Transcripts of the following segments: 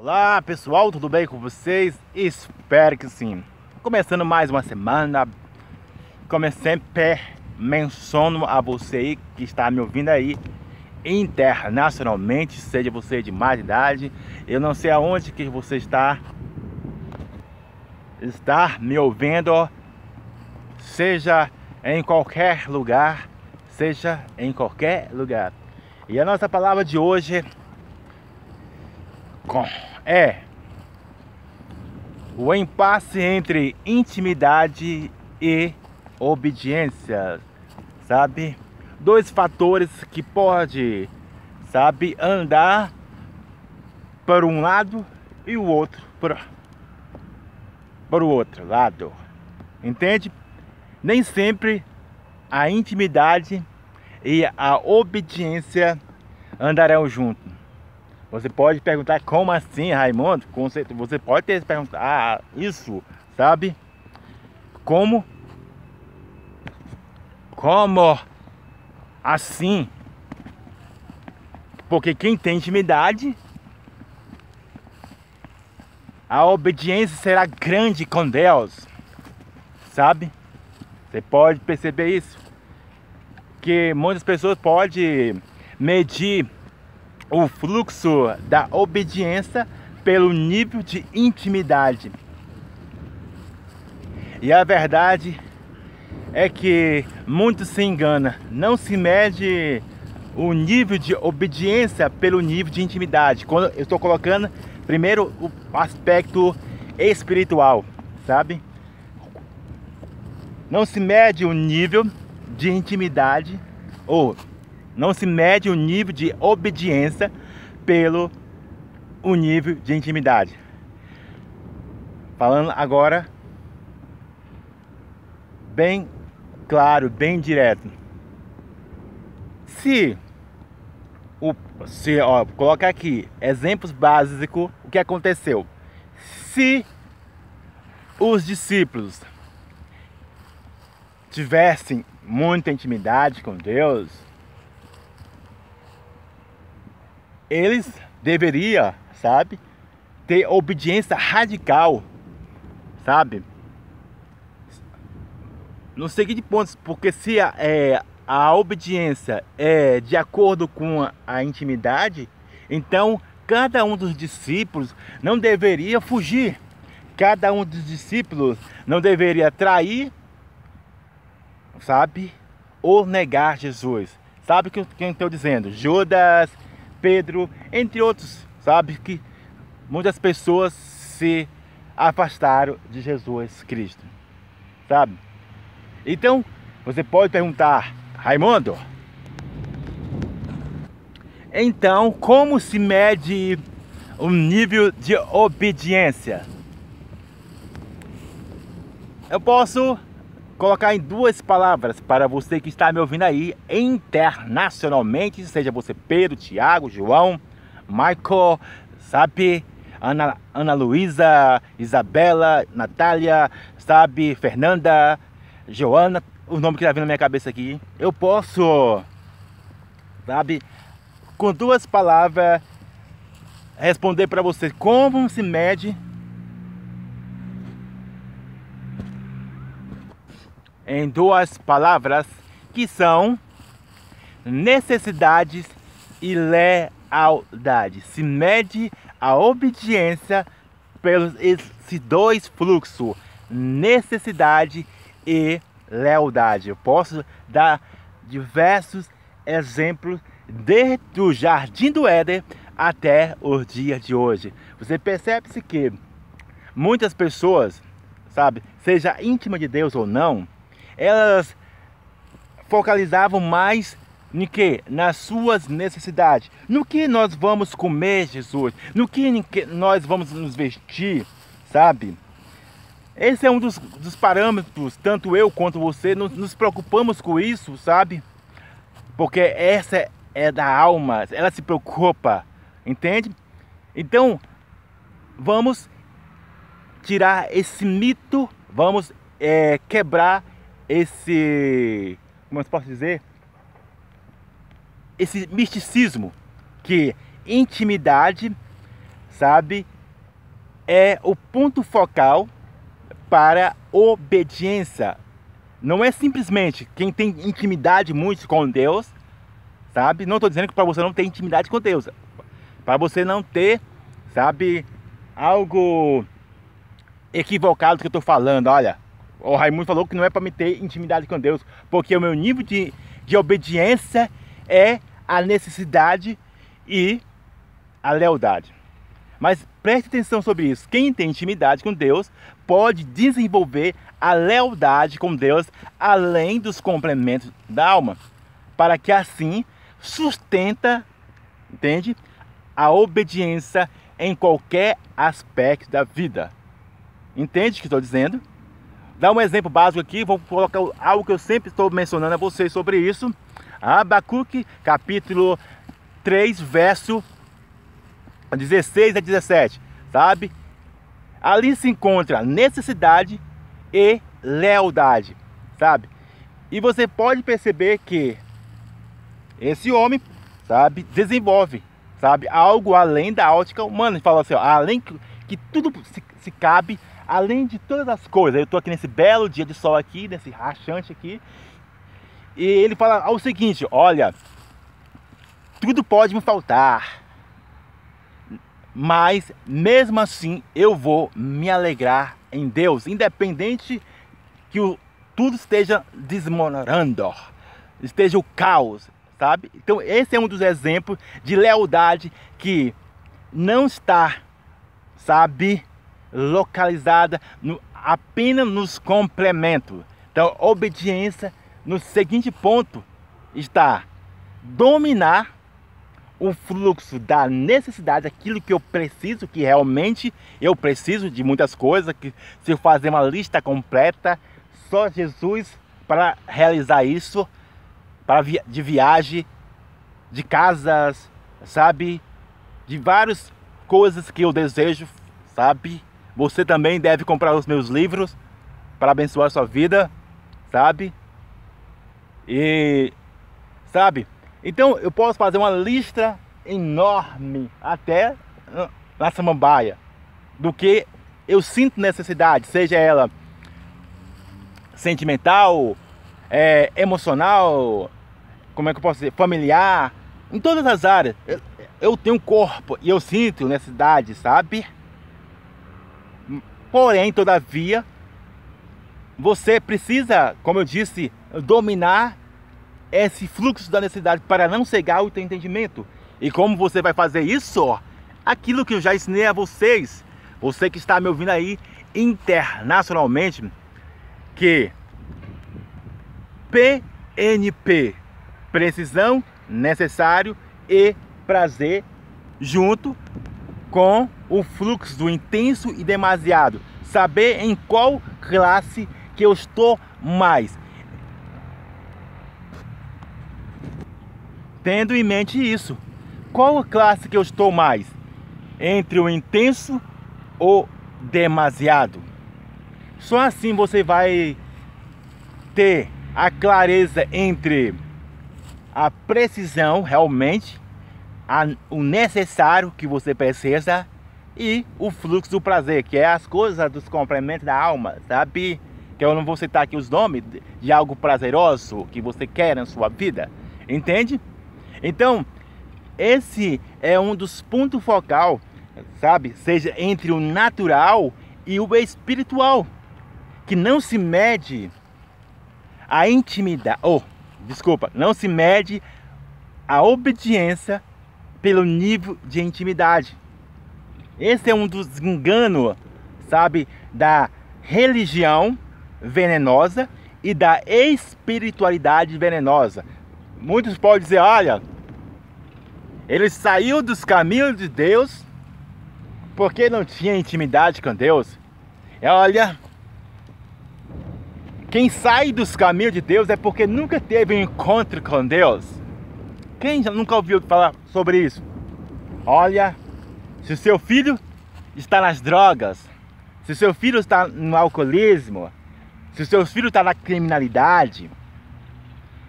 Olá pessoal, tudo bem com vocês? Espero que sim. Começando mais uma semana, como sempre menciono a você que está me ouvindo aí internacionalmente, seja você de mais idade, eu não sei aonde que você está está me ouvindo, seja em qualquer lugar, seja em qualquer lugar. E a nossa palavra de hoje é o impasse entre intimidade e obediência, sabe? Dois fatores que pode, sabe, andar para um lado e o outro para, para o outro lado. Entende? Nem sempre a intimidade e a obediência andarão juntos. Você pode perguntar como assim, Raimundo? Você pode ter perguntado ah, isso, sabe? Como? Como assim? Porque quem tem intimidade, a obediência será grande com Deus, sabe? Você pode perceber isso. Que muitas pessoas podem medir o fluxo da obediência pelo nível de intimidade. E a verdade é que muito se engana, não se mede o nível de obediência pelo nível de intimidade. Quando eu estou colocando primeiro o aspecto espiritual, sabe? Não se mede o nível de intimidade ou não se mede o nível de obediência pelo o nível de intimidade. Falando agora bem claro, bem direto. Se o se ó, colocar aqui exemplos básicos, o que aconteceu? Se os discípulos tivessem muita intimidade com Deus, eles deveriam, sabe, ter obediência radical, sabe? No seguinte pontos, porque se a, é, a obediência é de acordo com a, a intimidade, então cada um dos discípulos não deveria fugir. Cada um dos discípulos não deveria trair, sabe? Ou negar Jesus. Sabe o que eu estou dizendo? Judas, Pedro, entre outros, sabe que muitas pessoas se afastaram de Jesus Cristo, sabe? Então, você pode perguntar, Raimundo, então como se mede o nível de obediência? Eu posso colocar em duas palavras para você que está me ouvindo aí internacionalmente, seja você Pedro, Tiago, João, Michael, sabe, Ana, Ana Luísa, Isabela, Natália, sabe, Fernanda, Joana, o nome que está vindo na minha cabeça aqui. Eu posso, sabe, com duas palavras responder para você como se mede em duas palavras que são necessidades e lealdade. Se mede a obediência pelos esses dois fluxos, necessidade e lealdade. Eu posso dar diversos exemplos desde o jardim do Éden até os dias de hoje. Você percebe-se que muitas pessoas, sabe, seja íntima de Deus ou não, elas focalizavam mais no que? Nas suas necessidades. No que nós vamos comer, Jesus? No que nós vamos nos vestir, sabe? Esse é um dos, dos parâmetros, tanto eu quanto você, nos, nos, preocupamos com isso, sabe? Porque essa é da alma, ela se preocupa, entende? Então, vamos tirar esse mito, vamos é, quebrar esse, como eu posso dizer, esse misticismo que intimidade, sabe, é o ponto focal para obediência. Não é simplesmente quem tem intimidade muito com Deus, sabe? Não estou dizendo que para você não ter intimidade com Deus, para você não ter, sabe, algo equivocado que eu estou falando. Olha, o Raimundo falou que não é para me ter intimidade com Deus, porque o meu nível de, de obediência é a necessidade e a lealdade. Mas preste atenção sobre isso. Quem tem intimidade com Deus pode desenvolver a lealdade com Deus além dos complementos da alma, para que assim sustenta, entende? A obediência em qualquer aspecto da vida. Entende o que estou dizendo? Dá um exemplo básico aqui, vou colocar algo que eu sempre estou mencionando a vocês sobre isso. Abacuque, capítulo 3, verso 16 a 17, sabe? Ali se encontra necessidade e lealdade, sabe? E você pode perceber que esse homem, sabe, desenvolve, sabe, algo além da ótica humana. Ele fala assim, ó, além que, que tudo se, se cabe, além de todas as coisas. Eu estou aqui nesse belo dia de sol aqui, nesse rachante aqui, e ele fala o seguinte: olha, tudo pode me faltar, mas mesmo assim eu vou me alegrar em Deus, independente que o, tudo esteja desmoronando, esteja o caos, sabe? Então esse é um dos exemplos de lealdade que não está, sabe, localizada no, apenas nos complementos. Então obediência no seguinte ponto está dominar o fluxo da necessidade, aquilo que eu preciso, que realmente eu preciso de muitas coisas, que se eu fazer uma lista completa, só Jesus para realizar isso, para via de viagem, de casas, sabe? De várias coisas que eu desejo, sabe? Você também deve comprar os meus livros para abençoar sua vida, sabe? E sabe? Então eu posso fazer uma lista enorme até na samambaia do que eu sinto necessidade, seja ela sentimental, é, emocional, como é que eu posso dizer, familiar, em todas as áreas. Eu, eu tenho um corpo e eu sinto necessidade, sabe? Porém, todavia, você precisa, como eu disse, dominar esse fluxo da necessidade para não cegar o teu entendimento. E como você vai fazer isso? Aquilo que eu já ensinei a vocês, você que está me ouvindo aí internacionalmente, que PNP, precisão, necessário e prazer, junto com o fluxo do intenso e demasiado. Saber em qual classe que eu estou mais. Tendo em mente isso, qual classe que eu estou mais? Entre o intenso ou demasiado? Só assim você vai ter a clareza entre a precisão realmente, a, o necessário que você precisa e o fluxo do prazer, que é as coisas dos complementos da alma, sabe? Que eu não vou citar aqui os nomes de algo prazeroso que você quer na sua vida, entende? Então, esse é um dos pontos focal, sabe? Seja entre o natural e o espiritual, que não se mede a intimidade, oh, desculpa, não se mede a obediência pelo nível de intimidade. Esse é um dos enganos, sabe, da religião venenosa e da espiritualidade venenosa. Muitos podem dizer, olha, ele saiu dos caminhos de Deus porque não tinha intimidade com Deus. E olha, quem sai dos caminhos de Deus é porque nunca teve um encontro com Deus. Quem nunca ouviu falar sobre isso? Olha, se o seu filho está nas drogas, se o seu filho está no alcoolismo, se o seu filho está na criminalidade,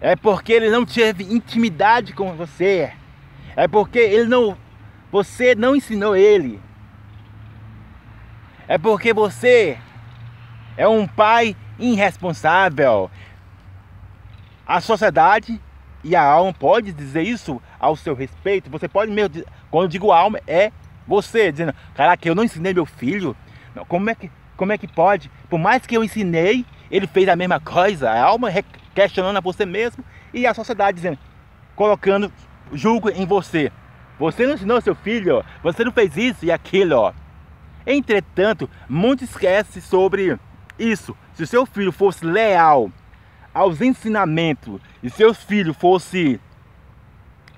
é porque ele não teve intimidade com você. É porque ele não, você não ensinou ele É porque você é um pai irresponsável. A sociedade e a alma pode dizer isso ao seu respeito. Você pode mesmo, quando eu digo alma, é você dizendo, caraca, eu não ensinei meu filho. Como é que, como é que pode? Por mais que eu ensinei, ele fez a mesma coisa. A alma questionando a você mesmo e a sociedade dizendo, colocando julgo em você. Você não ensinou seu filho, você não fez isso e aquilo. Entretanto, muito esquece sobre isso. Se o seu filho fosse leal aos ensinamentos e seu filho fosse,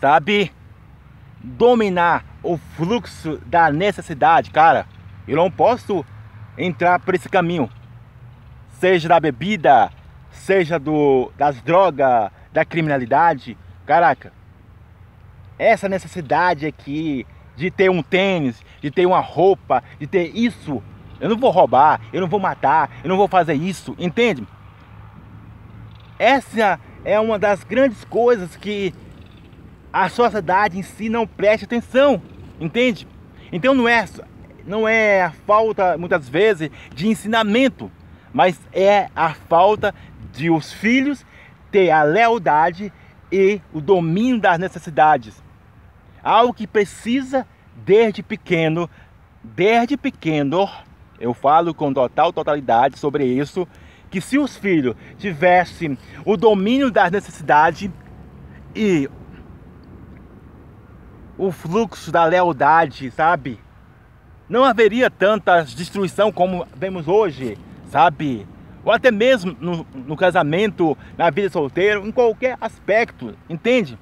sabe, dominar o fluxo da necessidade, cara, eu não posso entrar por esse caminho. Seja da bebida, seja do, das drogas, da criminalidade. Caraca, essa necessidade aqui de ter um tênis, de ter uma roupa, de ter isso. Eu não vou roubar, eu não vou matar, eu não vou fazer isso, entende? Essa é uma das grandes coisas que a sociedade em si não presta atenção, entende? Então não é não é a falta muitas vezes de ensinamento, mas é a falta de os filhos ter a lealdade e o domínio das necessidades. Algo que precisa desde pequeno, desde pequeno, eu falo com total totalidade sobre isso, que se os filhos tivessem o domínio das necessidades e o fluxo da lealdade, sabe? Não haveria tanta destruição como vemos hoje, sabe? Ou até mesmo no, no casamento, na vida solteiro, em qualquer aspecto, entende?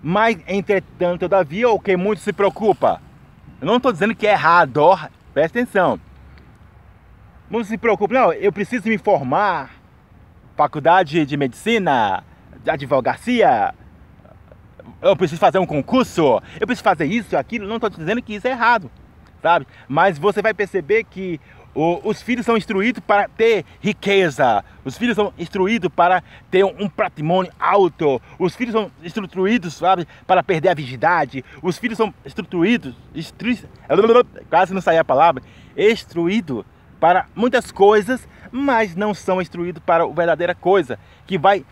Mas, entretanto, todavia, o que muito se preocupa. Eu não estou dizendo que é errado, presta atenção. Muito se preocupa, não, eu preciso me formar. Faculdade de medicina, de advocacia, eu preciso fazer um concurso, eu preciso fazer isso, aquilo. Não estou dizendo que isso é errado, sabe? Mas você vai perceber que o, os filhos são instruídos para ter riqueza, os filhos são instruídos para ter um, patrimônio alto, os filhos são instruídos, sabe, para perder a virgindade, os filhos são instruídos, instru... quase não saía a palavra, instruído para muitas coisas, mas não são instruídos para a verdadeira coisa, que vai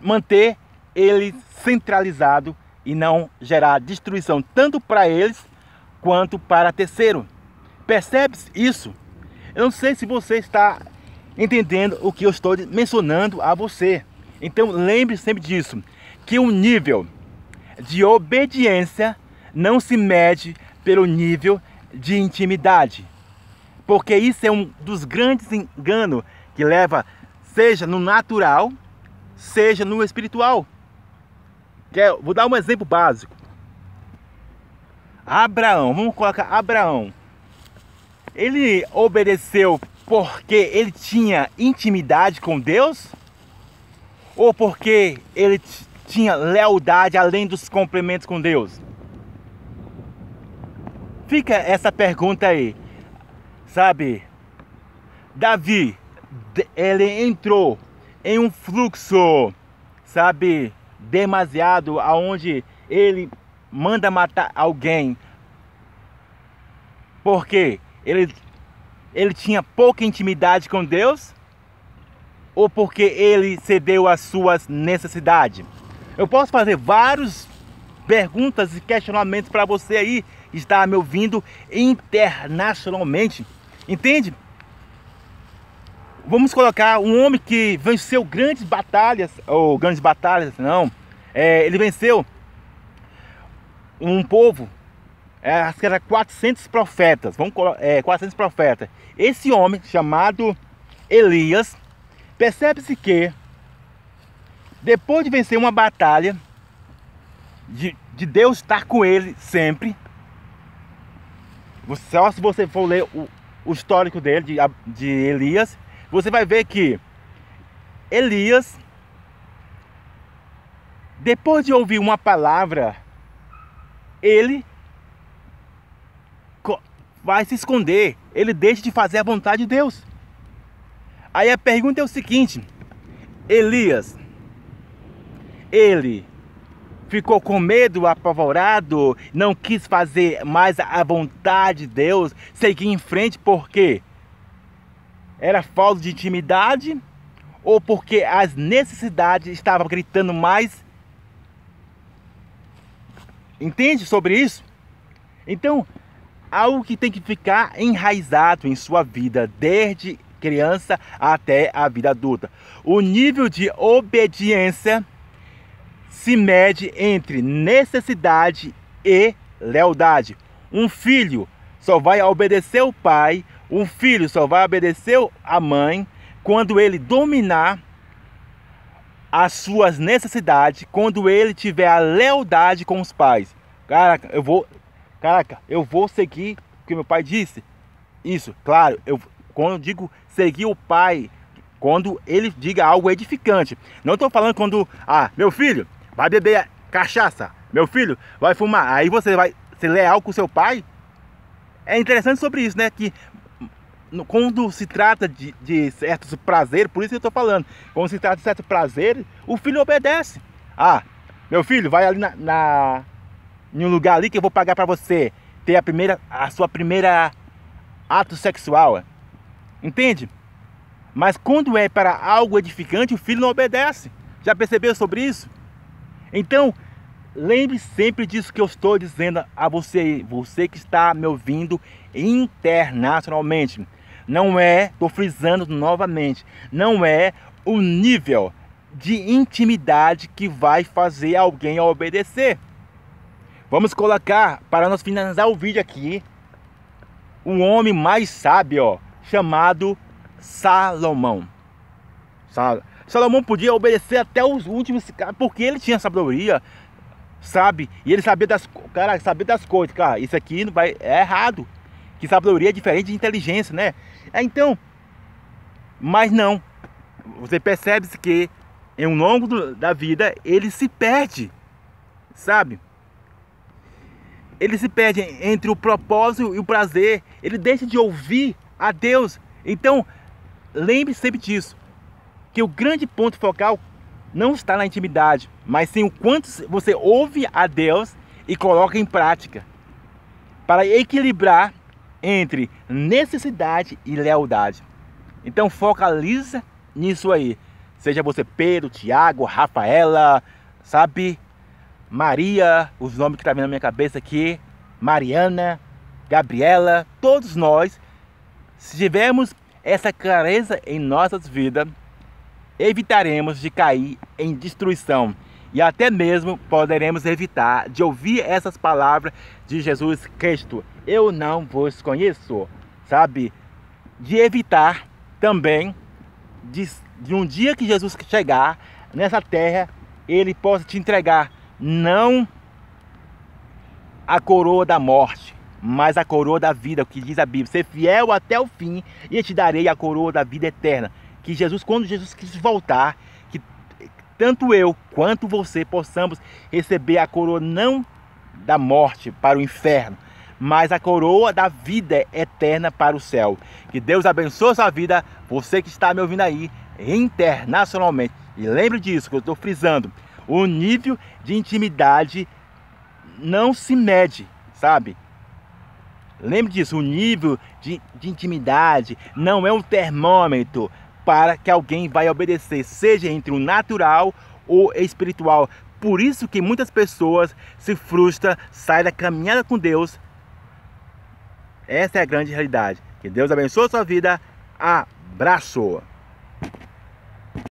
manter ele centralizado e não gerar destruição tanto para eles quanto para terceiro. Percebe isso? Eu não sei se você está entendendo o que eu estou mencionando a você. Então lembre sempre disso, que o nível de obediência não se mede pelo nível de intimidade. Porque isso é um dos grandes enganos que leva, seja no natural, seja no espiritual. Vou dar um exemplo básico. Abraão, vamos colocar Abraão ele obedeceu porque ele tinha intimidade com Deus? Ou porque ele tinha lealdade além dos complementos com Deus? Fica essa pergunta aí. Sabe? Davi, ele entrou em um fluxo, sabe, demasiado aonde ele manda matar alguém. Por quê? ele, ele tinha pouca intimidade com Deus ou porque ele cedeu às suas necessidades? Eu posso fazer várias perguntas e questionamentos para você aí que está me ouvindo internacionalmente. Entende? Vamos colocar um homem que venceu grandes batalhas, ou grandes batalhas, não. É, ele venceu um povo é, acho que era 400 profetas, vamos é, 400 profetas. Esse homem chamado Elias, percebe-se que depois de vencer uma batalha, de, de Deus estar com ele sempre, só se você for ler o, o histórico dele, de, de Elias, você vai ver que Elias, depois de ouvir uma palavra, ele vai se esconder, ele deixa de fazer a vontade de Deus. Aí a pergunta é o seguinte: Elias, ele ficou com medo, apavorado, não quis fazer mais a vontade de Deus, seguir em frente porque era falta de intimidade ou porque as necessidades estavam gritando mais? Entende sobre isso? Então, algo que tem que ficar enraizado em sua vida desde criança até a vida adulta. O nível de obediência se mede entre necessidade e lealdade. Um filho só vai obedecer o pai, um filho só vai obedecer a mãe quando ele dominar as suas necessidades, quando ele tiver a lealdade com os pais. Caraca, eu vou, caraca, eu vou seguir o que meu pai disse. Isso, claro, eu quando eu digo seguir o pai, quando ele diga algo edificante. Não estou falando quando, ah, meu filho, vai beber cachaça, meu filho, vai fumar. Aí você vai ser leal com seu pai. É interessante sobre isso, né? Que quando se trata de, de certos prazeres, por isso que eu estou falando, quando se trata de certos prazeres, o filho obedece. Ah, meu filho, vai ali na, na em um lugar ali que eu vou pagar para você ter a primeira, a sua primeira ato sexual. Entende? Mas quando é para algo edificante, o filho não obedece. Já percebeu sobre isso? Então, lembre sempre disso que eu estou dizendo a você, você que está me ouvindo internacionalmente. Não é, estou frisando novamente, não é o nível de intimidade que vai fazer alguém obedecer. Vamos colocar, para nós finalizar o vídeo aqui, o homem mais sábio, chamado Salomão. Salomão podia obedecer até os últimos, porque ele tinha sabedoria, sabe? E ele sabia das, cara, sabia das coisas, cara. Isso aqui não vai, é errado. Que sabedoria é diferente de inteligência, né? É, então, mas não. Você percebe que em um longo do, da vida ele se perde, sabe? Ele se perde entre o propósito e o prazer. Ele deixa de ouvir a Deus. Então, lembre sempre disso. Que o grande ponto focal não está na intimidade, mas sim o quanto você ouve a Deus e coloca em prática. Para equilibrar entre necessidade e lealdade. Então focaliza nisso aí. Seja você Pedro, Tiago, Rafaela, sabe? Maria, os nomes que tá vindo na minha cabeça aqui, Mariana, Gabriela, todos nós, se tivermos essa clareza em nossas vidas, evitaremos de cair em destruição e até mesmo poderemos evitar de ouvir essas palavras de Jesus Cristo. Eu não vos conheço, sabe? De evitar também de, de um dia que Jesus chegar nessa terra, ele possa te entregar não a coroa da morte, mas a coroa da vida, o que diz a Bíblia. Ser fiel até o fim e te darei a coroa da vida eterna. Que Jesus, quando Jesus quis voltar, que tanto eu quanto você possamos receber a coroa não da morte para o inferno, mas a coroa da vida eterna para o céu. Que Deus abençoe a sua vida, você que está me ouvindo aí internacionalmente. E lembre disso que eu estou frisando: o nível de intimidade não se mede, sabe? Lembre disso, o nível de, de intimidade não é um termômetro para que alguém vai obedecer, seja entre o natural ou espiritual. Por isso que muitas pessoas se frustram, saem da caminhada com Deus. Essa é a grande realidade. Que Deus abençoe a sua vida. Abraço!